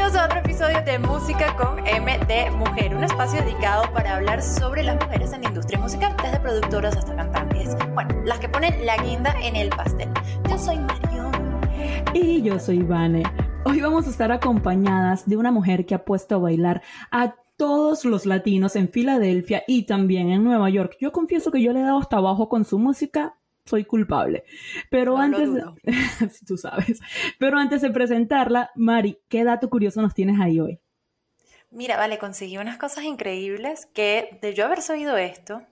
Bienvenidos a otro episodio de Música con M de Mujer, un espacio dedicado para hablar sobre las mujeres en la industria musical, desde productoras hasta cantantes. Bueno, las que ponen la guinda en el pastel. Yo soy Marion. Y yo soy Vane. Hoy vamos a estar acompañadas de una mujer que ha puesto a bailar a todos los latinos en Filadelfia y también en Nueva York. Yo confieso que yo le he dado hasta abajo con su música, soy culpable. Pero antes, de... tú sabes, pero antes de presentarla, Mari, ¿qué dato curioso nos tienes ahí hoy? Mira, vale, conseguí unas cosas increíbles que de yo haber sabido esto,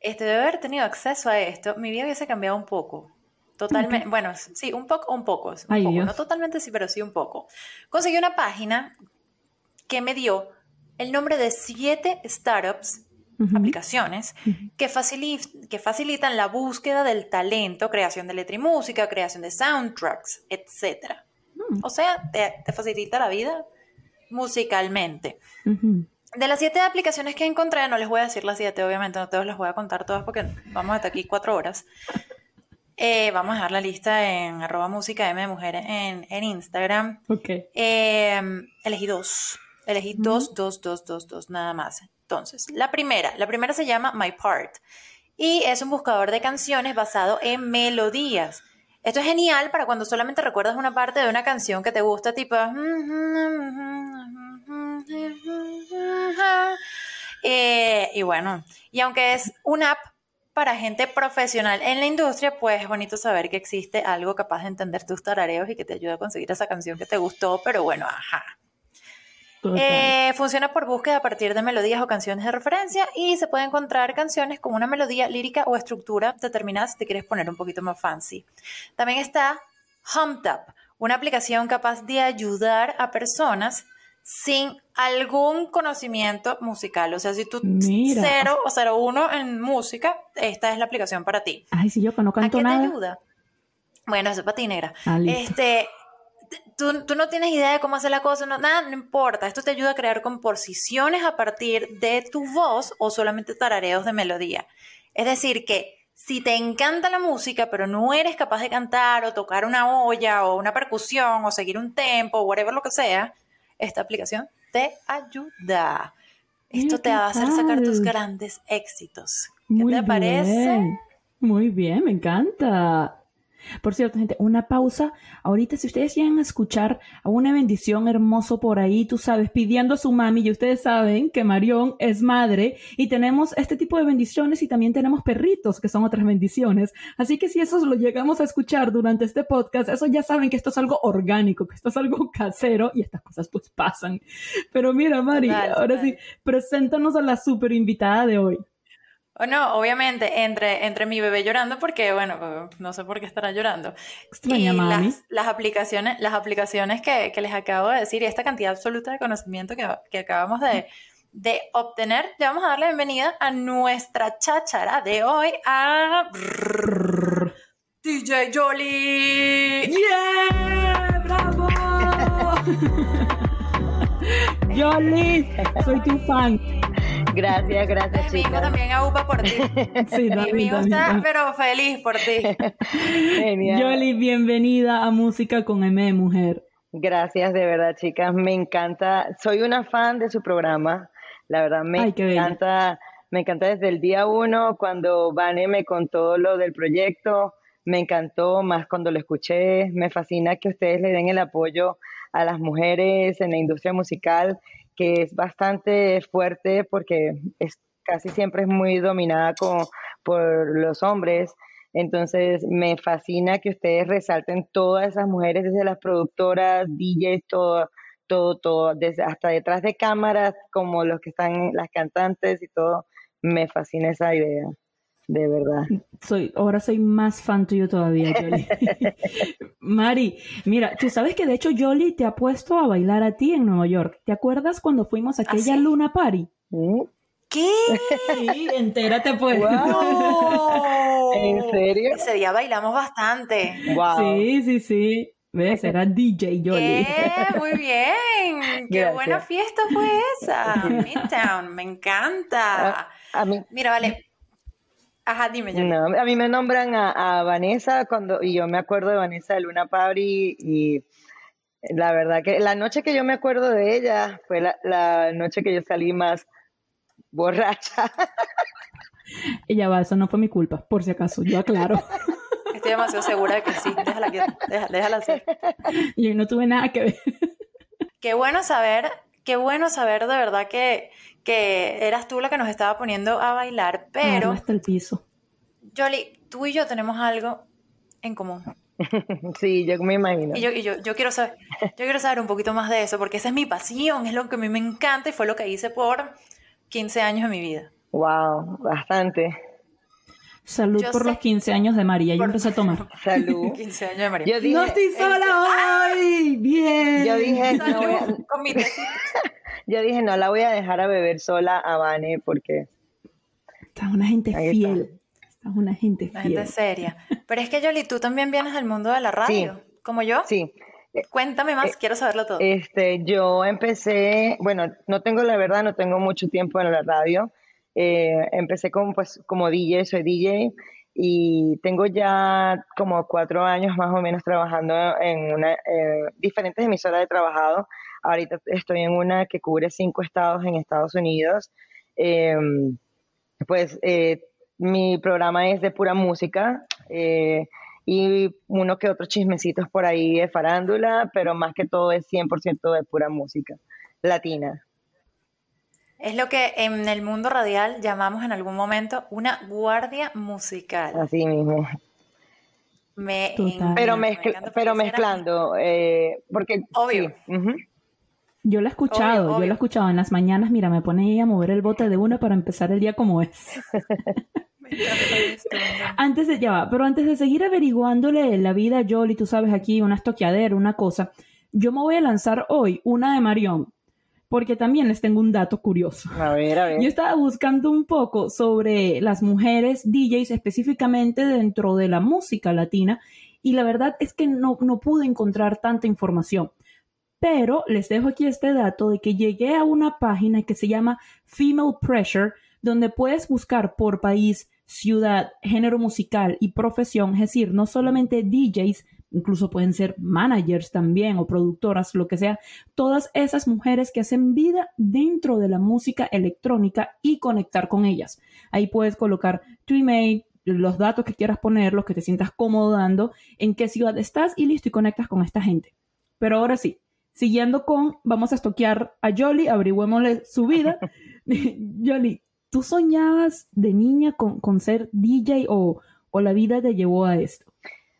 Este, de haber tenido acceso a esto, mi vida hubiese cambiado un poco. Totalmente, bueno, sí, un poco, un poco, un poco. no totalmente sí, pero sí un poco. Conseguí una página que me dio el nombre de siete startups, aplicaciones, que, que facilitan la búsqueda del talento, creación de letra y música, creación de soundtracks, etc. Mm. O sea, te, facilita la vida musicalmente. De las siete aplicaciones que encontré, no les voy a decir las siete, obviamente, no te las voy a contar todas porque vamos hasta aquí cuatro horas. Eh, vamos a dejar la lista en arroba música M de mujeres en, Instagram. Ok. Eh, elegí dos. Elegí dos, dos, dos, dos, dos, nada más. Entonces, la primera, la primera se llama My Part y es un buscador de canciones basado en melodías. Esto es genial para cuando solamente recuerdas una parte de una canción que te gusta, tipo... Eh, y bueno, y aunque es una app para gente profesional en la industria, pues es bonito saber que existe algo capaz de entender tus tarareos y que te ayuda a conseguir esa canción que te gustó, pero bueno, ajá. Eh, funciona por búsqueda a partir de melodías o canciones de referencia y se puede encontrar canciones con una melodía lírica o estructura determinada si te quieres poner un poquito más fancy. También está HumTap, una aplicación capaz de ayudar a personas sin algún conocimiento musical. O sea, si tú cero o cero uno en música, esta es la aplicación para ti. Ay, si yo no canto ¿A qué te ayuda? Bueno, eso es para ti, negra. Ah, este, tú, no tienes idea de cómo hacer la cosa, no, nada, no importa. Esto te ayuda a crear composiciones a partir de tu voz o solamente tarareos de melodía. Es decir, que si te encanta la música, pero no eres capaz de cantar o tocar una olla o una percusión o seguir un tempo o whatever lo que sea, esta aplicación te ayuda. Esto te va a hacer sacar tus grandes éxitos. ¿Qué te parece? Muy bien, me encanta. Por cierto, gente, una pausa. Ahorita, si ustedes llegan a escuchar a una bendición hermoso por ahí, tú sabes, pidiendo a su mami, y ustedes saben que Marión es madre, y tenemos este tipo de bendiciones y también tenemos perritos, que son otras bendiciones. Así que si eso lo llegamos a escuchar durante este podcast, eso ya saben que esto es algo orgánico, que esto es algo casero, y estas cosas pues pasan. Pero mira, Mari, ahora sí, preséntanos a la super invitada de hoy. O no, obviamente, entre, entre mi bebé llorando, porque, bueno, no sé por qué estará llorando. Extraña, y Las, aplicaciones, las aplicaciones que, les acabo de decir y esta cantidad absoluta de conocimiento que, acabamos de, obtener, ya vamos a darle bienvenida a nuestra cháchara de hoy, a... DJ Jolly. ¡Yeah! ¡Bravo! Jolly, soy tu fan. Gracias, gracias, Mi hijo también agupa por ti. Sí, Mi hijo está, pero feliz por ti. Genial. Yoli, bienvenida a Música con M de Mujer. Gracias, de verdad, chicas. Me encanta. Soy una fan de su programa. La verdad, me encanta. Me encanta desde el día uno, cuando Vane me contó lo del proyecto. Me encantó más cuando lo escuché. Me fascina que ustedes le den el apoyo a las mujeres en la industria musical que es bastante fuerte porque es, casi siempre es muy dominada por los hombres. Entonces me fascina que ustedes resalten todas esas mujeres, desde las productoras, DJs, todo, todo, todo, desde, hasta detrás de cámaras, como los que están, las cantantes y todo. Me fascina esa idea de verdad. Soy, ahora soy más fan tuyo todavía, Jolly. Mari, mira, tú sabes que de hecho Jolly te ha puesto a bailar a ti en Nueva York. ¿Te acuerdas cuando fuimos a ¿Ah, aquella luna party? ¿Mm? ¿Qué? Sí, entérate pues. ¿En serio? Ese día bailamos bastante. Sí, sí, sí. ¿Ves? Era DJ Jolly. Muy bien. Qué buena fiesta fue esa. Midtown, me encanta. a mí. Mira, vale, Ajá, dime. No, a mí me nombran a, Vanessa cuando y yo me acuerdo de Vanessa de Luna Party y La verdad que la noche que yo me acuerdo de ella fue la, noche que yo salí más borracha. Ella va, eso no fue mi culpa, por si acaso, yo aclaro. Estoy demasiado segura de que sí, déjala, déjala, déjala hacer. Yo no tuve nada que ver. Qué bueno saber, qué bueno saber de verdad que, que eras tú la que nos estaba poniendo a bailar, pero... hasta el piso. Jolly, tú y yo tenemos algo en común. Sí, yo me imagino. Y, yo, y yo, yo, quiero saber, yo quiero saber un poquito más de eso, porque esa es mi pasión, es lo que a mí me encanta y fue lo que hice por 15 años de mi vida. Wow, bastante. Salud por los 15 años de María. Yo empecé a tomar. Salud. 15 años de María. no estoy sola hoy. Bien. Yo dije, no yo dije, no la voy a dejar a beber sola a Vane porque. Está una gente fiel una gente fiel. gente seria. Pero es que, Yoli, tú también vienes del mundo de la radio, como yo. Sí. Cuéntame más, eh, quiero saberlo todo. Este, yo empecé, bueno, no tengo la verdad, no tengo mucho tiempo en la radio. Eh, empecé como, pues, como DJ, soy DJ y tengo ya como cuatro años más o menos trabajando en una, eh, diferentes emisoras de trabajado. Ahorita estoy en una que cubre cinco estados en Estados Unidos. Em, pues mi programa es de pura música eh, y uno que otros chismecitos por ahí de farándula, pero más que todo es 100% de pura música latina. Es lo que en el mundo radial llamamos en algún momento una guardia musical. Así mismo. Me pero, pero mezclando, eh, porque... Obvio. Yo lo he escuchado, yo lo he escuchado en las mañanas, mira, me pone a mover el bote de una para empezar el día como es. antes de, ya pero antes de seguir averiguándole la vida a Jolly, tú sabes aquí, una estoqueadera, una cosa, yo me voy a lanzar hoy una de Marion, porque también les tengo un dato curioso. A ver, a ver. Yo estaba buscando un poco sobre las mujeres DJs específicamente dentro de la música latina y la verdad es que no, no pude encontrar tanta información. Pero les dejo aquí este dato de que llegué a una página que se llama Female Pressure, donde puedes buscar por país ciudad, género musical y profesión, es decir, no solamente DJs, incluso pueden ser managers también o productoras, lo que sea, todas esas mujeres que hacen vida dentro de la música electrónica y conectar con ellas. Ahí puedes colocar tu email, los datos que quieras poner, los que te sientas cómodo dando, en qué ciudad estás y listo y conectas con esta gente. Pero ahora sí, siguiendo con, vamos a estoquear a Jolly, averigüémosle su vida. Jolly, ¿Tú soñabas de niña con, ser DJ o, la vida te llevó a esto?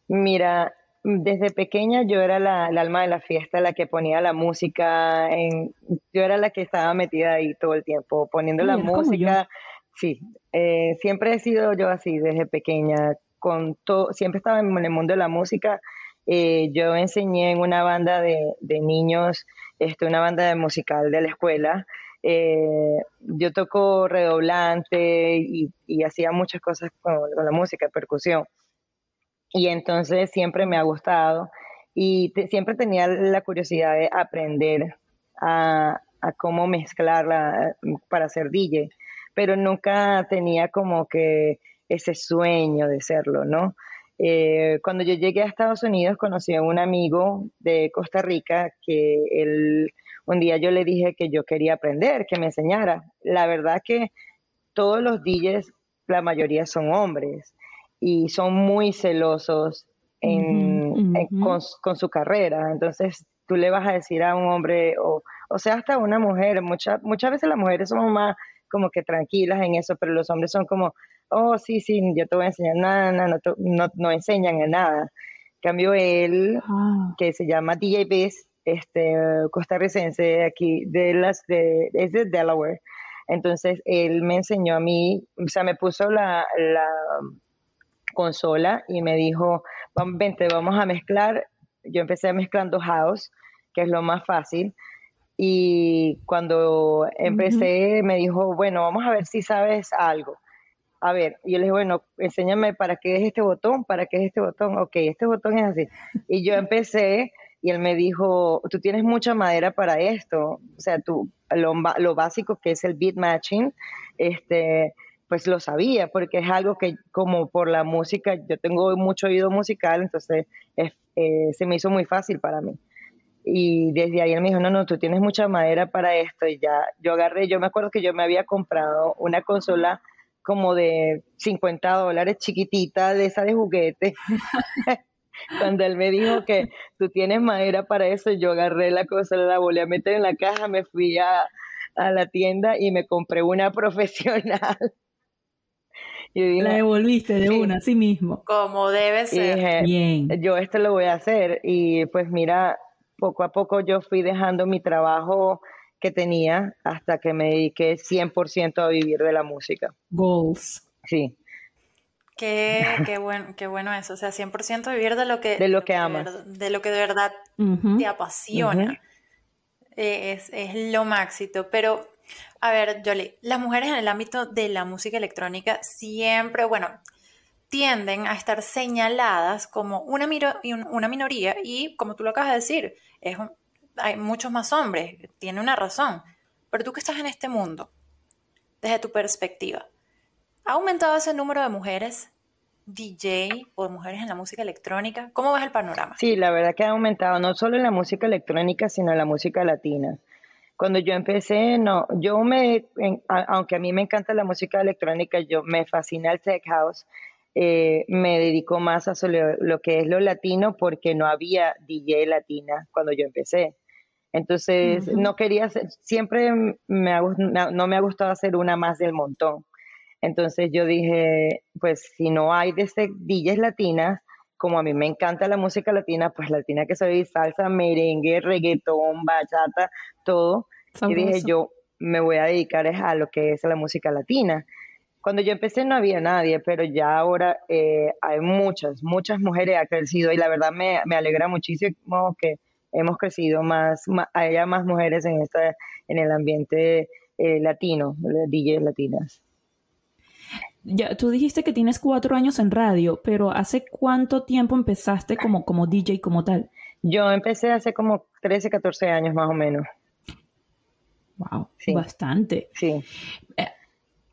Mira, desde pequeña yo era la, alma de la fiesta, la que ponía la música, en, yo era la que estaba metida ahí todo el tiempo, poniendo la música. Sí, eh, siempre he sido yo así desde pequeña, con todo, siempre estaba en el mundo de la música. Eh, yo enseñé en una banda de, niños, este, una banda de musical de la escuela. Eh, yo toco redoblante y, hacía muchas cosas con, la música, percusión. Y entonces siempre me ha gustado y siempre tenía la curiosidad de aprender a, cómo mezclarla para ser DJ, pero nunca tenía como que ese sueño de serlo, ¿no? Eh, cuando yo llegué a Estados Unidos conocí a un amigo de Costa Rica que él un día yo le dije que yo quería aprender, que me enseñara. La verdad que todos los DJs, la mayoría son hombres y son muy celosos con, su carrera. Entonces, tú le vas a decir a un hombre, o, o sea, hasta a una mujer, muchas muchas veces las mujeres somos más como que tranquilas en eso, pero los hombres son como, oh, sí, sí, yo te voy a enseñar nada, nada no, no, enseñan en nada. cambio, él, ah. que se llama DJ Biz, este, costarricense aquí, de las de, es de Delaware. Entonces él me enseñó a mí, o sea, me puso la, la consola y me dijo, vente, vamos a mezclar. Yo empecé mezclando house, que es lo más fácil. Y cuando empecé, me dijo, bueno, vamos a ver si sabes algo. A ver, y yo le dije, bueno, enséñame para qué es este botón, para qué es este botón. Ok, este botón es así. Y yo empecé y él me dijo, tú tienes mucha madera para esto, o sea, tú, lo, lo básico que es el beat matching, este, pues lo sabía, porque es algo que como por la música, yo tengo mucho oído musical, entonces eh, se me hizo muy fácil para mí. Y desde ahí él me dijo, no, no, tú tienes mucha madera para esto. Y ya yo agarré, yo me acuerdo que yo me había comprado una consola como de 50 dólares, chiquitita, de esa de juguete. Cuando él me dijo que tú tienes madera para eso, yo agarré la consola, la volví a meter en la caja, me fui a, a la tienda y me compré una profesional. Y la devolviste de una, así mismo. Como debe ser. Bien. Yo esto lo voy a hacer. Y pues mira, poco a poco yo fui dejando mi trabajo que tenía hasta que me dediqué 100% a vivir de la música. Goals. Sí. Qué, qué, bueno, qué bueno eso, o sea, 100% vivir de lo que, de lo que amas. De, lo que de verdad te apasiona. Eh, es, es, lo máximo, pero a ver, Jolie, las mujeres en el ámbito de la música electrónica siempre, bueno, tienden a estar señaladas como una, una minoría y, como tú lo acabas de decir, hay muchos más hombres, tiene una razón. Pero tú que estás en este mundo, desde tu perspectiva, ¿ha aumentado ese número de mujeres DJ o mujeres en la música electrónica? ¿Cómo ves el panorama? Sí, la verdad que ha aumentado, no solo en la música electrónica, sino en la música latina. Cuando yo empecé, no, yo me, aunque a mí me encanta la música electrónica, yo me fascina el tech house, eh, me dedico más a lo, que es lo latino porque no había DJ latina cuando yo empecé. Entonces, no quería ser, siempre me no me ha gustado hacer una más del montón. Entonces yo dije, pues si no hay de este DJs latinas, como a mí me encanta la música latina, pues latina que soy salsa, merengue, reggaetón, bachata, todo. Y dije, yo me voy a dedicar a lo que es la música latina. Cuando yo empecé no había nadie, pero ya ahora eh, hay muchas, muchas mujeres ha crecido y la verdad me, alegra muchísimo que hemos crecido más, haya más mujeres en esta, en el ambiente eh, latino, DJs latinas. Ya, tú dijiste que tienes cuatro años en radio, pero ¿hace cuánto tiempo empezaste como, como DJ como tal? Yo empecé hace como 13, 14 años más o menos. Wow, bastante. Sí.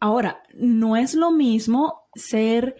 Ahora, no es lo mismo ser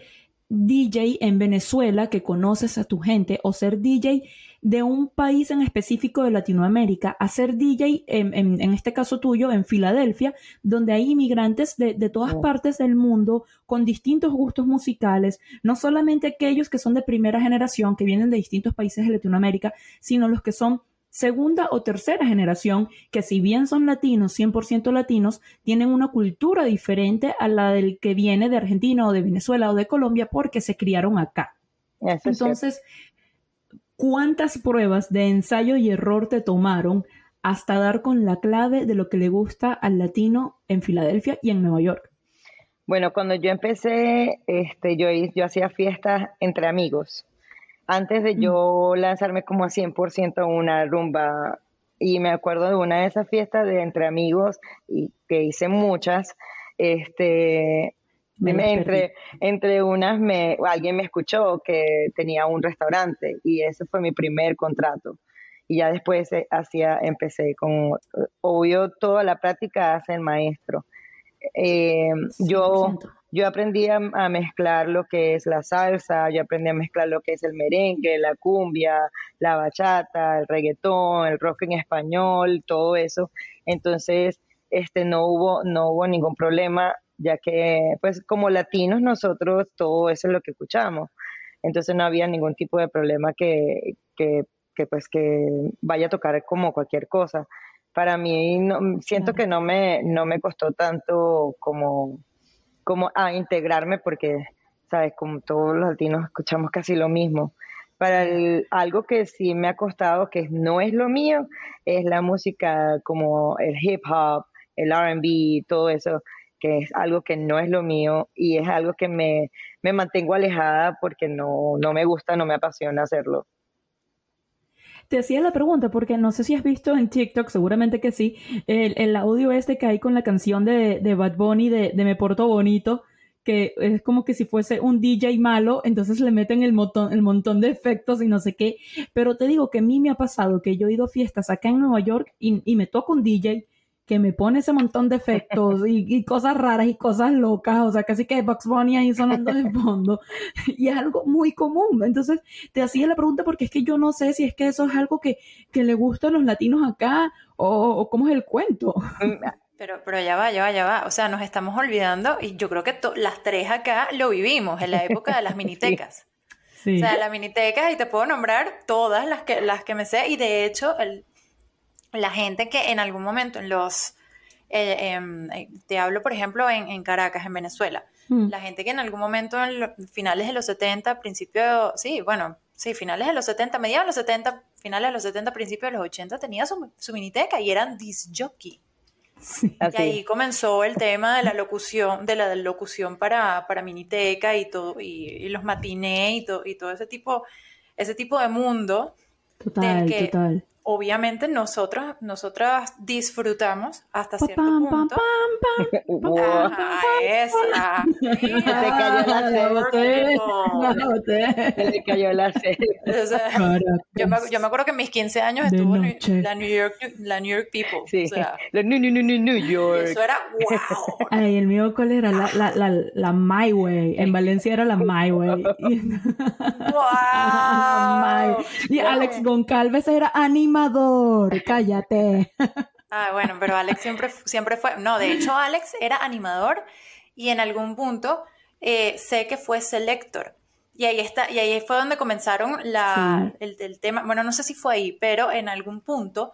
DJ en Venezuela que conoces a tu gente o ser DJ de un país en específico de Latinoamérica a ser DJ, en, este caso tuyo, en Filadelfia, donde hay inmigrantes de, todas oh. partes del mundo con distintos gustos musicales, no solamente aquellos que son de primera generación, que vienen de distintos países de Latinoamérica, sino los que son segunda o tercera generación, que si bien son latinos, 100% latinos, tienen una cultura diferente a la del que viene de Argentina o de Venezuela o de Colombia porque se criaron acá. Entonces, ¿cuántas pruebas de ensayo y error te tomaron hasta dar con la clave de lo que le gusta al latino en Filadelfia y en Nueva York? Bueno, cuando yo empecé, este, yo, yo hacía fiestas entre amigos antes de yo lanzarme como a 100% a una rumba. Y me acuerdo de una de esas fiestas de entre amigos, y que hice muchas, este, entre, entre unas me, alguien me escuchó que tenía un restaurante y ese fue mi primer contrato. Y ya después eh, hacía, empecé con, obvio, toda la práctica hace el maestro. Eh, yo, yo aprendí a, mezclar lo que es la salsa, yo aprendí a mezclar lo que es el merengue, la cumbia, la bachata, el reggaetón, el rock en español, todo eso. Entonces, este no hubo no hubo ningún problema, ya que pues como latinos nosotros todo eso es lo que escuchamos. Entonces no había ningún tipo de problema que, que, que pues que vaya a tocar como cualquier cosa. Para mí no, siento que no me no me costó tanto como como a integrarme porque, sabes, como todos los latinos escuchamos casi lo mismo. Para algo que sí me ha costado, que no es lo mío, es la música como el hip hop, el RB, todo eso, que es algo que no es lo mío y es algo que me, me mantengo alejada porque no, no me gusta, no me apasiona hacerlo. Te hacía la pregunta porque no sé si has visto en TikTok, seguramente que sí, el, audio este que hay con la canción de, de Bad Bunny de, Me Porto Bonito, que es como que si fuese un DJ malo, entonces le meten el montón, el montón de efectos y no sé qué. Pero te digo que a mí me ha pasado que yo he ido a fiestas acá en Nueva York y, me toco un DJ que me pone ese montón de efectos y, cosas raras y cosas locas, o sea, casi que Bugs Bunny ahí sonando de fondo, y es algo muy común. Entonces, te hacía la pregunta porque es que yo no sé si es que eso es algo que, que le gusta a los latinos acá o, cómo es el cuento. Mm, pero, pero ya va, ya va, ya va. O sea, nos estamos olvidando y yo creo que las tres acá lo vivimos en la época de las minitecas. O sea, las minitecas y te puedo nombrar todas las que, las que me sé y de hecho el, la gente que en algún momento en los, eh, em, eh, te hablo por ejemplo en, Caracas, en Venezuela, mm. la gente que en algún momento en los finales de los 70, principio, sí, bueno, sí, finales de los 70, mediados de los 70, finales de los 70, principios de los 80, tenía su, su miniteca y eran disc jockey. y ahí comenzó el tema de la locución, de la locución para, para Miniteca y todo, y, los matinés y, y todo ese tipo, ese tipo de mundo. Total, total obviamente nosotros, nosotras disfrutamos hasta cierto punto. Esa. Se cayó la Se le cayó la yo, me, yo me acuerdo que en mis 15 años estuvo la New York, la New York People. Sí. O sea, la New, New, New, New York. Eso era wow. Ay, el mío, ¿cuál era? La, la, la, la My Way. En Valencia era la My Way. wow. Y Alex Goncalves era Anima animador, cállate. Ah, bueno, pero Alex siempre, siempre fue, no, de hecho Alex era animador y en algún punto eh, sé que fue selector. Y ahí está, y ahí fue donde comenzaron la, el, el, tema, bueno, no sé si fue ahí, pero en algún punto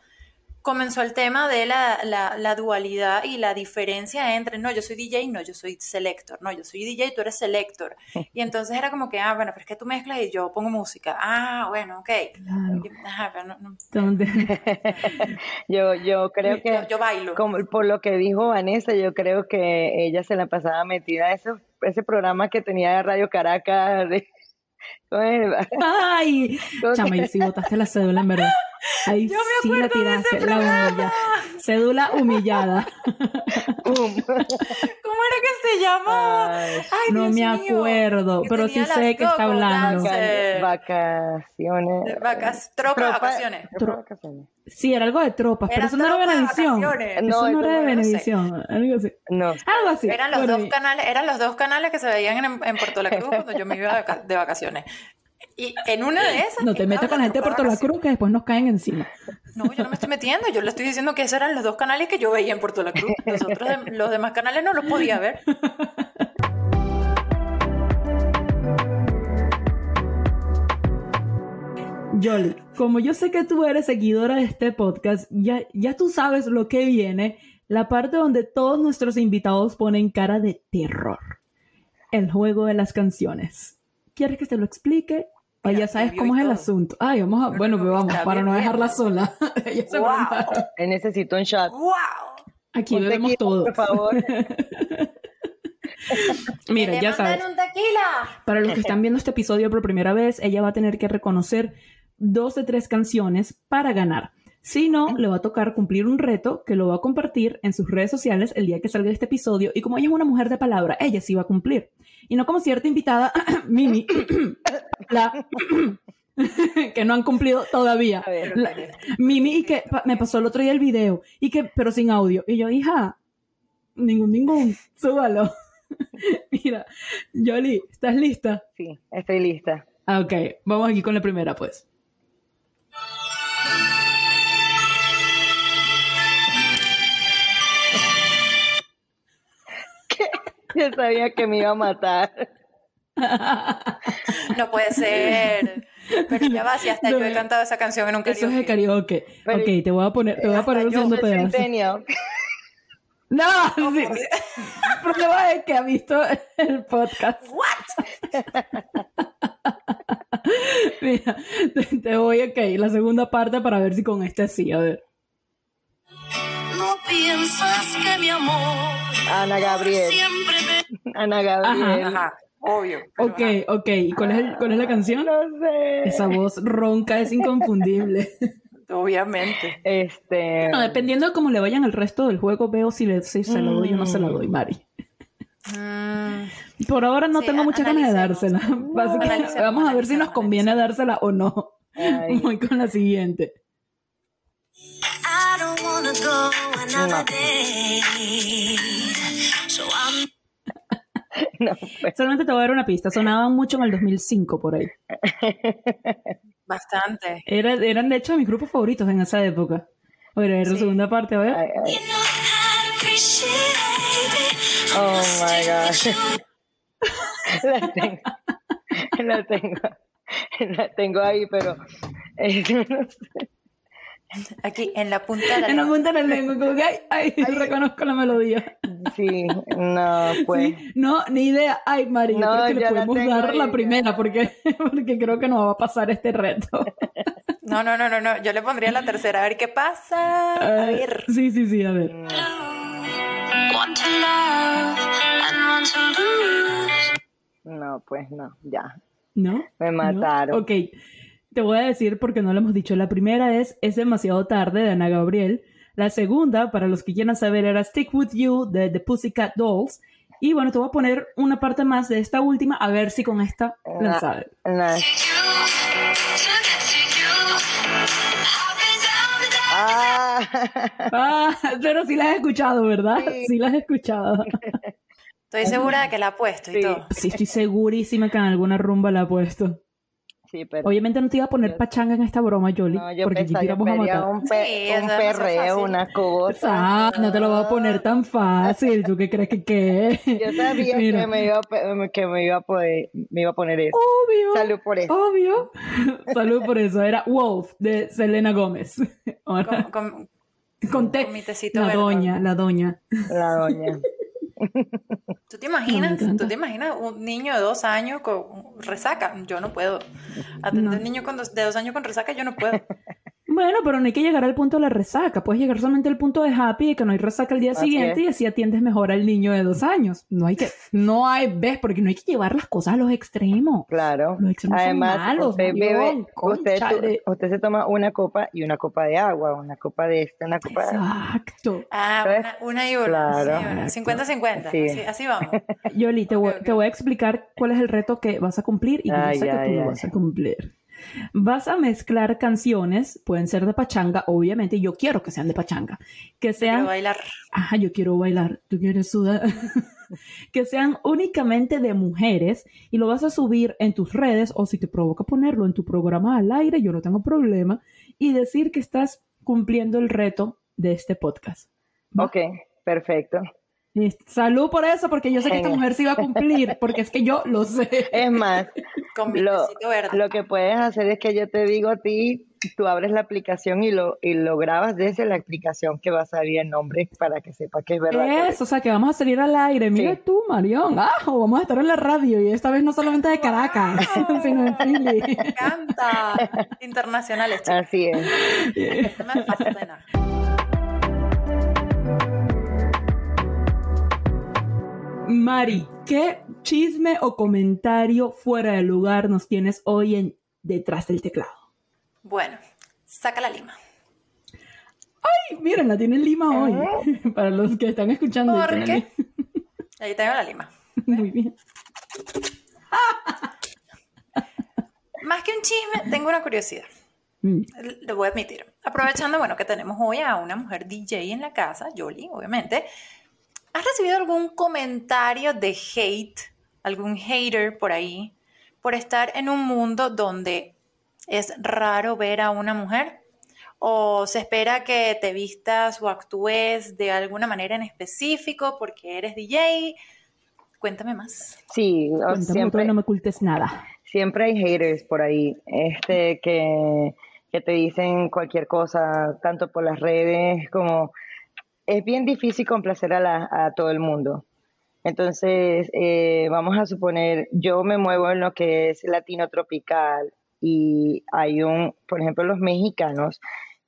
comenzó el tema de la, la, dualidad y la diferencia entre, no, yo soy DJ, no, yo soy selector, no, yo soy DJ, tú eres selector. Y entonces era como que, ah, bueno, pero es que tú mezclas y yo pongo música. Ah, bueno, ok. yo, yo creo que... Yo, bailo. Como, por lo que dijo Vanessa, yo creo que ella se la pasaba metida a ese, ese programa que tenía de Radio Caracas de Ay, chama, y si botaste la cédula, en verdad. Ahí sí la tiraste, la humilla. Cédula humillada. ¿Cómo era que se llamaba? Ay, no me acuerdo, pero sí sé que está hablando. Vacaciones. Vacas, tropas, vacaciones. Sí, era algo de tropas, pero eso no era de Benevisión. Eso no, era de Benevisión. Algo así. No. Algo así. Eran los, dos canales, eran los dos canales que se veían en, en Puerto La Cruz cuando yo me iba de vacaciones. Y en una de esas. No te metas con la gente de Puerto La Cruz que después nos caen encima. No, yo no me estoy metiendo. Yo le estoy diciendo que esos eran los dos canales que yo veía en Puerto La Cruz. Nosotros, los demás canales no los podía ver. Yoli, como yo sé que tú eres seguidora de este podcast, ya, ya tú sabes lo que viene, la parte donde todos nuestros invitados ponen cara de terror. El juego de las canciones. ¿Quieres que te lo explique? O ya sabes cómo es el asunto. Ay, vamos a, bueno, pero vamos, para no dejarla sola. Necesito un shot. Wow. Aquí bebemos todo. Por favor. Mira, ya sabes. Un tequila. Para los que están viendo este episodio por primera vez, ella va a tener que reconocer dos de tres canciones para ganar. Si no, le va a tocar cumplir un reto que lo va a compartir en sus redes sociales el día que salga este episodio. Y como ella es una mujer de palabra, ella sí va a cumplir. Y no como cierta invitada, Mimi, la, que no han cumplido todavía. Mimi, y que me pasó el otro día el video, y que, pero sin audio. Y yo, hija, ningún, ningún, súbalo. Mira, Yoli, ¿estás lista? Sí, estoy lista. Ah, ok, vamos aquí con la primera, pues. Yo sabía que me iba a matar. No puede ser. Pero ya va, si hasta yo he cantado esa canción en un karaoke. Eso es de karaoke. ok, te voy a poner, te voy a poner un segundo pedazo. No, sí. El problema es que ha visto el podcast. What? Mira, te, voy, ok, la segunda parte para ver si con este sí, a ver. No piensas que mi amor. Ana Gabriel. Siempre Ana Gabriel. Ajá, obvio. Ok, ok. ¿Y cuál es, el, cuál es la canción? No sé. Esa voz ronca es inconfundible. Obviamente. Este. dependiendo de cómo le vayan el resto del juego, veo si, le, si se lo doy o no se la doy, Mari. Mm. Por ahora no tengo mucha ganas de dársela. vamos a ver si nos conviene dársela o no. Voy con la siguiente. No. Pues. Solamente te voy a dar una pista. Sonaban mucho en el 2005 por ahí. Bastante. eran de hecho mis grupos favoritos en esa época. Bueno, era la segunda parte, a ver. Oh my god. la tengo. La tengo. La tengo ahí, pero. Eh, Aquí, en la punta de la En la punta de la lengua, como que, ay, ay, reconozco la melodía. Sí, no, pues. no, ni idea. Ay, María, no, creo que le podemos dar la primera, porque, porque creo que no va a pasar este reto. No, no, no, no, no. Yo le pondría la tercera, a ver qué pasa. A ver. Sí, sí, sí, a ver. No, pues no, ya. ¿No? Me mataron. Ok. Te voy a decir porque no lo hemos dicho. La primera es Es demasiado tarde de Ana Gabriel. La segunda, para los que quieran saber, era Stick With You de The Pussycat Dolls. Y bueno, te voy a poner una parte más de esta última, a ver si con esta la sabes. Ah. ah. pero sí la has escuchado, ¿verdad? Sí, la has escuchado. Estoy segura de que la ha puesto y todo. Sí, estoy segurísima que en alguna rumba la ha puesto. Obviamente no te iba a poner pachanga en esta broma, Jolly. No, yo porque pensaba, a matar. Un, un perreo, una cosa. Ah, no te lo voy a poner tan fácil. ¿Tú qué crees que qué? Yo sabía que me iba, a, que me iba a poder, me iba a poner eso. Obvio. Salud por eso. Obvio. Salud por eso. Era Wolf de Selena Gómez. con, con, con, la doña, la doña. La doña. ¿Tú te imaginas? ¿Tú te imaginas un niño de dos años con resaca? Yo no puedo. Atender a un niño de dos años con resaca, yo no puedo. Bueno, pero no hay que llegar al punto de la resaca. Puedes llegar solamente al punto de happy, de que no hay resaca el día siguiente y así atiendes mejor al niño de dos años. No hay que, no hay, ves, porque no hay que llevar las cosas a los extremos. Claro. Los extremos Además, son malos. Usted, bebe, usted, se toma una copa y una copa de agua, una copa de esta, una copa de... Exacto. Ah, una, y una. Claro. 50-50. Así, vamos. Yoli, te, voy, te voy a explicar cuál es el reto que vas a cumplir y yo sé que tú lo vas a cumplir. Vas a mezclar canciones, pueden ser de pachanga, obviamente, yo quiero que sean de pachanga. Que sean. Quiero bailar. Ajá, yo quiero bailar. Tú quieres sudar. que sean únicamente de mujeres y lo vas a subir en tus redes o si te provoca ponerlo en tu programa al aire, yo no tengo problema, y decir que estás cumpliendo el reto de este podcast. Ok, perfecto. Salud por eso, porque yo sé que esta mujer se iba a cumplir, porque es que yo lo sé. Es más, lo, lo, que puedes hacer es que yo te digo a ti, tú abres la aplicación y lo, y lo grabas desde la aplicación que va a salir el nombre para que sepa que es verdad. Eso, o sea, que vamos a salir al aire. Mira tú, Marión. Ah, vamos a estar en la radio y esta vez no solamente de Caracas, sino en Philly. Me encanta. Internacionales. Así es. Mari, ¿qué chisme o comentario fuera de lugar nos tienes hoy en Detrás del Teclado? Bueno, saca la lima. Ay, miren, la tiene lima hoy. Para los que están escuchando. ¿Por qué? Ahí tengo la lima. Muy bien. Más que un chisme, tengo una curiosidad. Mm. Lo voy a admitir. Aprovechando, bueno, que tenemos hoy a una mujer DJ en la casa, Jolie, obviamente, ¿Has recibido algún comentario de hate, algún hater por ahí, por estar en un mundo donde es raro ver a una mujer? ¿O se espera que te vistas o actúes de alguna manera en específico porque eres DJ? Cuéntame más. Sí, siempre no me ocultes nada. Siempre hay haters por ahí, este que, que te dicen cualquier cosa, tanto por las redes como es bien difícil complacer a, a todo el mundo. Entonces, eh, vamos a suponer, yo me muevo en lo que es latino tropical y hay un, por ejemplo, los mexicanos,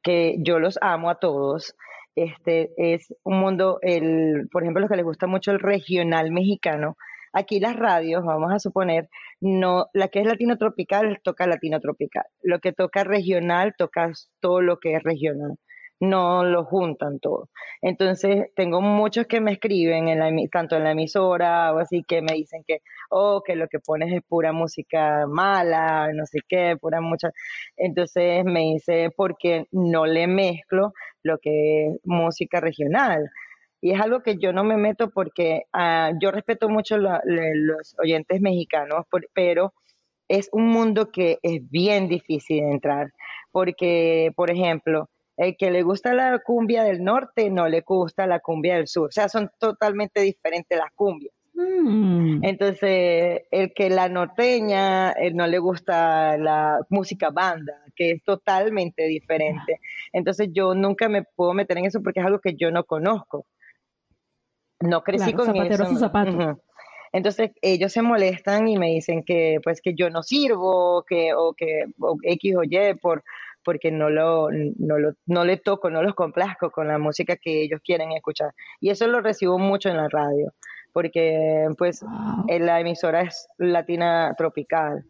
que yo los amo a todos. Este es un mundo, el, por ejemplo, los que les gusta mucho el regional mexicano. Aquí las radios, vamos a suponer, no, la que es latino tropical toca latino tropical. Lo que toca regional toca todo lo que es regional no lo juntan todo. Entonces, tengo muchos que me escriben, en la, tanto en la emisora o así, que me dicen que, oh, que lo que pones es pura música mala, no sé qué, pura mucha. Entonces, me dice, porque no le mezclo lo que es música regional. Y es algo que yo no me meto porque ah, yo respeto mucho los oyentes mexicanos, pero es un mundo que es bien difícil de entrar. Porque, por ejemplo, el que le gusta la cumbia del norte no le gusta la cumbia del sur. O sea, son totalmente diferentes las cumbias. Mm. Entonces, el que la norteña eh, no le gusta la música banda, que es totalmente diferente. Entonces, yo nunca me puedo meter en eso porque es algo que yo no conozco. No crecí con eso. Entonces ellos se molestan y me dicen que pues que yo no sirvo, que o que X o Y por porque no, lo, no, lo, no le toco, no los complazco con la música que ellos quieren escuchar. Y eso lo recibo mucho en la radio, porque pues en la emisora es latina tropical.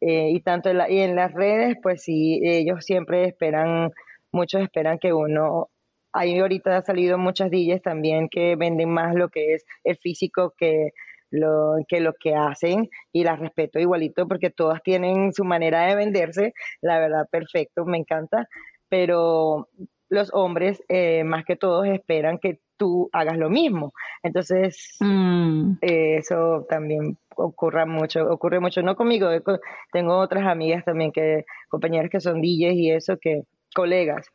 Eh, y tanto en, y en las redes, pues sí, ellos siempre esperan, muchos esperan que uno Ahí ahorita ha salido muchas DJs también que venden más lo que es el físico que lo que, lo que hacen y las respeto igualito porque todas tienen su manera de venderse, la verdad, perfecto, me encanta, pero los hombres eh, más que todos esperan que tú hagas lo mismo. Entonces, mm. eh, eso también ocurre mucho, ocurre mucho, no conmigo, tengo otras amigas también que, compañeras que son DJs y eso, que colegas,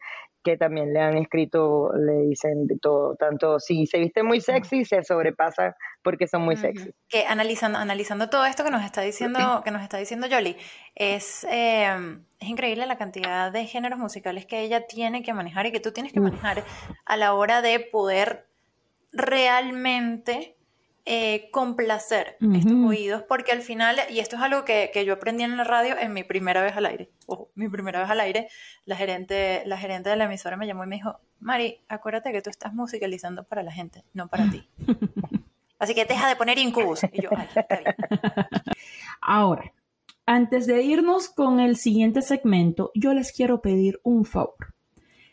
que también le han escrito, le dicen de todo, tanto si se viste muy sexy, se sobrepasa porque son muy sexy. Que analizando, analizando todo esto que nos está diciendo, que nos está diciendo Jolie, es, em, es increíble la cantidad de géneros musicales que ella tiene que manejar y que tú tienes que manejar a la hora de poder realmente eh, complacer estos oídos, porque al final, y esto es algo que, yo aprendí en la radio en mi primera vez al aire, ojo, mi primera vez al aire, la gerente, la gerente de la emisora me llamó y me dijo, Mari, acuérdate que tú estás musicalizando para la gente, no para ti. Así que deja de poner incubus. Y yo, Ahora, antes de irnos con el siguiente segmento, yo les quiero pedir un favor.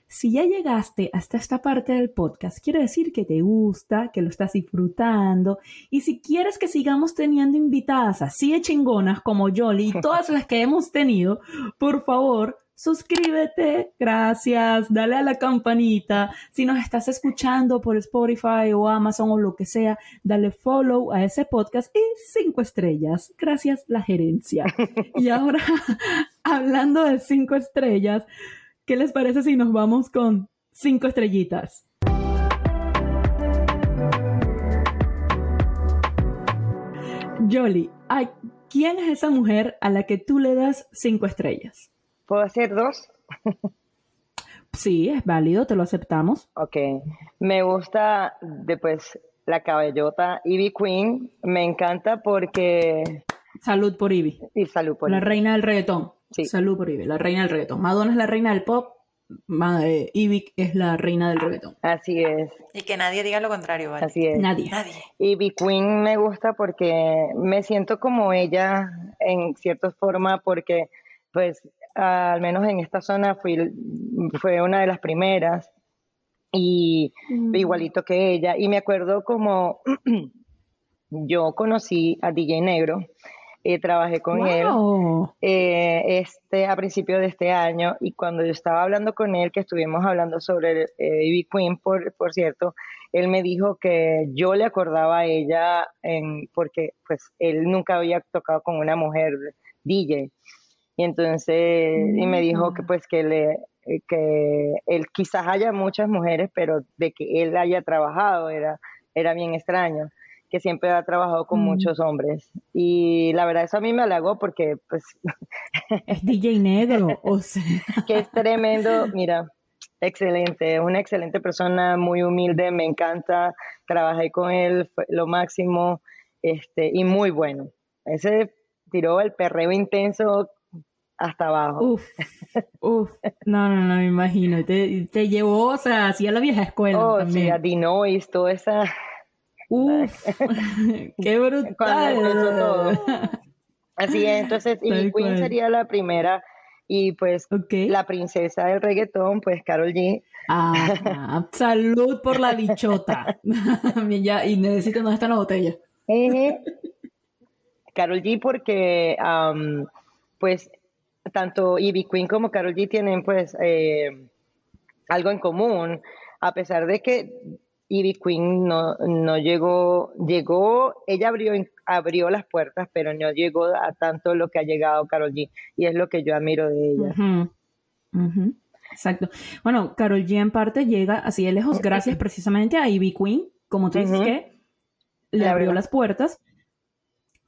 Si ya llegaste hasta esta parte del podcast, quiere decir que te gusta, que lo estás disfrutando. Y si quieres que sigamos teniendo invitadas así de chingonas como Jolly y todas las que hemos tenido, por favor, suscríbete, gracias, dale a la campanita. Si nos estás escuchando por Spotify o Amazon o lo que sea, dale follow a ese podcast y cinco estrellas. Gracias, la gerencia. Y ahora, hablando de cinco estrellas, ¿Qué les parece si nos vamos con cinco estrellitas? Jolly, ¿quién es esa mujer a la que tú le das cinco estrellas? ¿Puedo hacer dos? sí, es válido, te lo aceptamos. Ok, me gusta después la cabellota Ivy Queen, me encanta porque... Salud por Ivy. Y salud por La reina del reggaetón. Salud por Ivy, la reina del reggaetón. Madonna es la reina del pop, eh, Ivy es la reina del reggaetón. Así es. Y que nadie diga lo contrario, ¿vale? Así es. Nadie. Nadie. Ivy Queen me gusta porque me siento como ella en cierta forma porque pues al menos en esta zona fui, fue una de las primeras y mm. igualito que ella. Y me acuerdo como yo conocí a DJ Negro eh, trabajé con él eh, este, a principios de este año y cuando yo estaba hablando con él, que estuvimos hablando sobre eh, Ivy Queen, por, por cierto, él me dijo que yo le acordaba a ella en, porque pues él nunca había tocado con una mujer DJ. Y entonces, y me dijo que pues que le, que él quizás haya muchas mujeres, pero de que él haya trabajado era, era bien extraño que siempre ha trabajado con mm. muchos hombres. Y la verdad, eso a mí me halagó porque, pues. Es DJ negro, o sea. Que es tremendo, mira, excelente, una excelente persona, muy humilde, me encanta. Trabajé con él, fue lo máximo, este, y muy bueno. Ese tiró el perreo intenso hasta abajo. Uf, uf, no, no, no, me imagino. Te, te llevó, o sea, a la vieja escuela. Oh, también. sí, a Dinois, toda esa Uf, qué brutal. Así es, entonces, y Queen sería la primera Y pues la princesa del reggaetón, pues Carol G. Ah, salud por la bichota. y necesito dónde está la botella. Carol G porque pues tanto Ivy Queen como Carol G tienen pues eh, algo en común, a pesar de que Ivy Queen no, no llegó, llegó, ella abrió, abrió las puertas, pero no llegó a tanto lo que ha llegado Carol G. Y es lo que yo admiro de ella. Exacto. Bueno, Carol G en parte llega así de lejos gracias precisamente a Ivy Queen, como tú dices que le abrió las puertas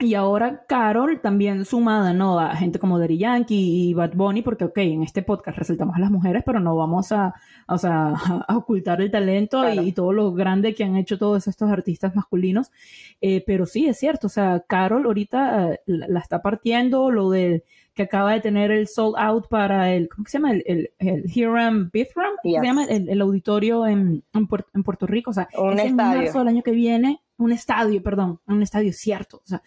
y ahora Carol también sumada, ¿no? A gente como Daddy Yankee y Bad Bunny, porque, ok, en este podcast resaltamos a las mujeres, pero no vamos a, o sea, a ocultar el talento y, todo lo grande que han hecho todos estos artistas masculinos. Eh, pero sí, es cierto, o sea, Carol ahorita eh, la, está partiendo, lo de que acaba de tener el sold out para el, ¿cómo se llama? El, el, Hiram Bithram, se llama? El, auditorio en, en, Puerto, Rico, o sea, un es en marzo del año que viene un estadio, perdón, un estadio cierto. O sea,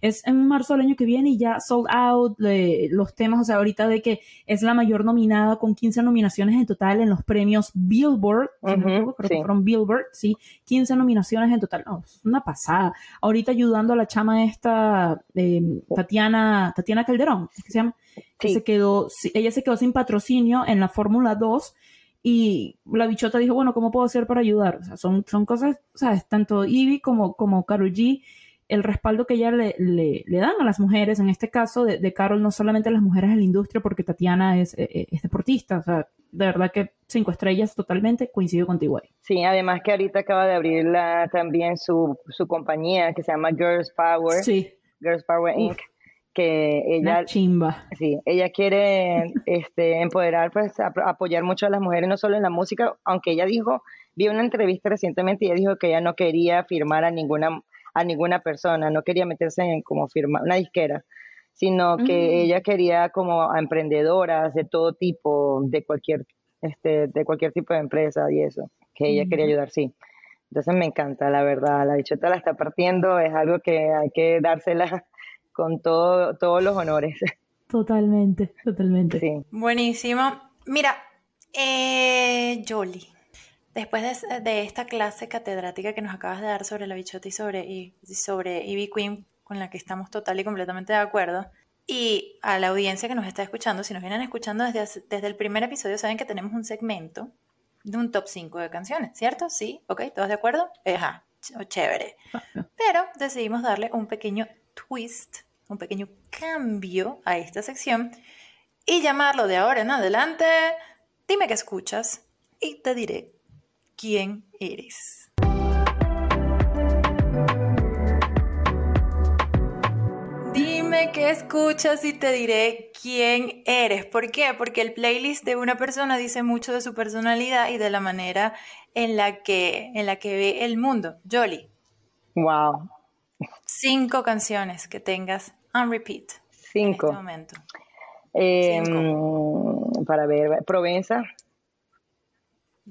es en marzo del año que viene y ya sold out los temas, o sea, ahorita de que es la mayor nominada con 15 nominaciones en total en los premios Billboard, creo que fueron Billboard, sí, 15 nominaciones en total. No, es una pasada. Ahorita ayudando a la chama esta, eh, Tatiana, Tatiana Calderón, se llama, que se quedó, ella se quedó sin patrocinio en la Fórmula 2 y la bichota dijo, bueno, ¿cómo puedo hacer para ayudar? O sea, son, son cosas, ¿sabes? Tanto Ivy como, como Carol G, el respaldo que ella le, le, dan a las mujeres, en este caso de, de, Carol, no solamente a las mujeres en la industria, porque Tatiana es, eh, eh, es, deportista, o sea, de verdad que cinco estrellas totalmente, coincido contigo ahí. Sí, además que ahorita acaba de abrir también su, su compañía que se llama Girls Power. Sí. Girls Power Inc que ella chimba. sí ella quiere este empoderar pues apoyar mucho a las mujeres no solo en la música aunque ella dijo vi una entrevista recientemente y ella dijo que ella no quería firmar a ninguna a ninguna persona no quería meterse en como firma una disquera sino que mm. ella quería como a emprendedoras de todo tipo de cualquier este de cualquier tipo de empresa y eso que ella quería ayudar sí entonces me encanta la verdad la bichota la está partiendo es algo que hay que dársela con todo, todos los honores. Totalmente, totalmente. Sí. Buenísimo. Mira, eh, Jolie, después de, esta clase catedrática que nos acabas de dar sobre la bichota y sobre, y, sobre Ivy Queen, con la que estamos total y completamente de acuerdo, y a la audiencia que nos está escuchando, si nos vienen escuchando desde, desde el primer episodio, saben que tenemos un segmento de un top 5 de canciones, ¿cierto? Sí, ok, ¿todos de acuerdo? Ajá, chévere. Pero decidimos darle un pequeño twist un pequeño cambio a esta sección y llamarlo de ahora en adelante, dime que escuchas y te diré quién eres. Dime que escuchas y te diré quién eres. ¿Por qué? Porque el playlist de una persona dice mucho de su personalidad y de la manera en la que, en la que ve el mundo. Jolly. Wow, Cinco canciones que tengas on repeat. Cinco. En este momento. Em, para ver, Provenza.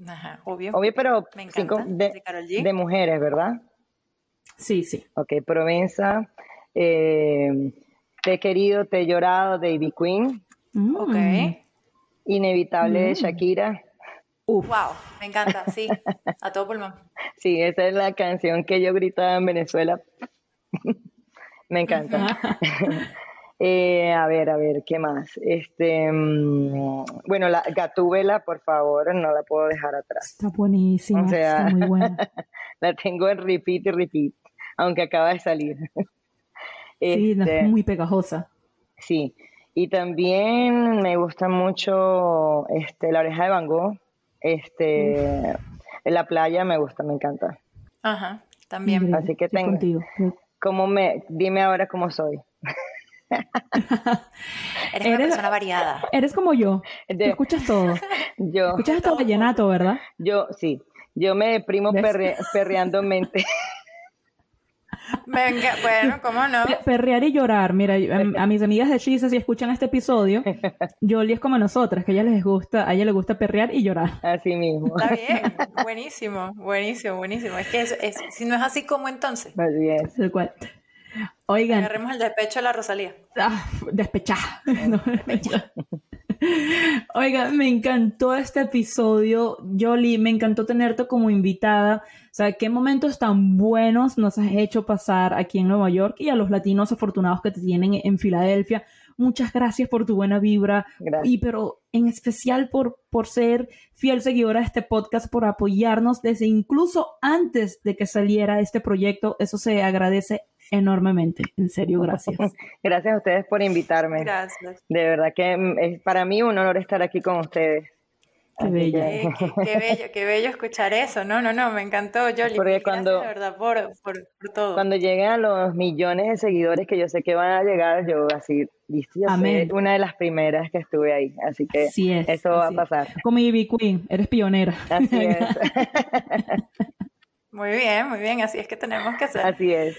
Ajá, obvio. Obvio, pero cinco de, mujeres, ¿verdad? Sí, sí. Ok, Provenza. Eh, te he querido, te he llorado, David Queen. Mm. Ok. Inevitable de mm. Shakira. Uf. Wow, me encanta, sí, a todo pulmón. Sí, esa es la canción que yo gritaba en Venezuela Me encanta. Eh, a ver, a ver, ¿qué más? Este, mm, bueno, la Gatúbela, por favor, no la puedo dejar atrás. Está buenísima, está muy buena. la tengo en repeat y repeat, aunque acaba de salir. sí, es este, muy pegajosa. Sí, y también me gusta mucho este, La Oreja de Van Gogh. Este, en la playa me gusta, me encanta. Ajá, también. Así que tengo. ¿Cómo me, dime ahora cómo soy. eres, una persona variada. Eres como yo. escuchas todo. Yo. Escuchas todo vallenato, ¿verdad? Yo, sí. Yo me deprimo perreando mente. Venga, bueno, ¿cómo no? Perrear y llorar. Mira, a, mis amigas de Chisa, si escuchan este episodio, Jolie es como nosotras, que a ella les gusta, a ella le gusta perrear y llorar. Así mismo. Está bien, buenísimo, buenísimo, buenísimo. Es que es, si no es así, ¿cómo entonces? Bien. el cual. Oigan. Agarremos el despecho a la Rosalía. Ah, despechá. Oiga, me encantó este episodio, Jolly, me encantó tenerte como invitada. O sea, qué momentos tan buenos nos has hecho pasar aquí en Nueva York y a los latinos afortunados que te tienen en Filadelfia. Muchas gracias por tu buena vibra. Y pero en especial por, por ser fiel seguidora de este podcast, por apoyarnos desde incluso antes de que saliera este proyecto. Eso se agradece enormemente. En serio, gracias. gracias a ustedes por invitarme. Gracias. De verdad que es para mí un honor estar aquí con ustedes. Qué bello. qué, bello, qué bello escuchar eso. No, no, no, me encantó, Jolly. Porque cuando, de verdad por, por, todo. Cuando lleguen a los millones de seguidores que yo sé que van a llegar, yo así, Amén. una de las primeras que estuve ahí. Así que eso va a pasar. Como Ivy Queen, eres pionera. Así es. muy bien, muy bien, así es que tenemos que hacer. Así es.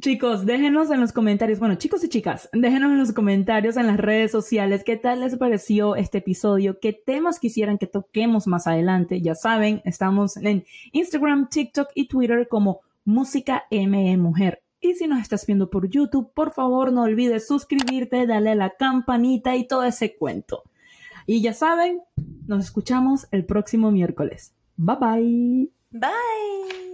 Chicos, déjenos en los comentarios, bueno, chicos y chicas, déjenos en los comentarios en las redes sociales qué tal les pareció este episodio, qué temas quisieran que toquemos más adelante. Ya saben, estamos en Instagram, TikTok y Twitter como Música ME Mujer. Y si nos estás viendo por YouTube, por favor no olvides suscribirte, darle a la campanita y todo ese cuento. Y ya saben, nos escuchamos el próximo miércoles. Bye bye. Bye.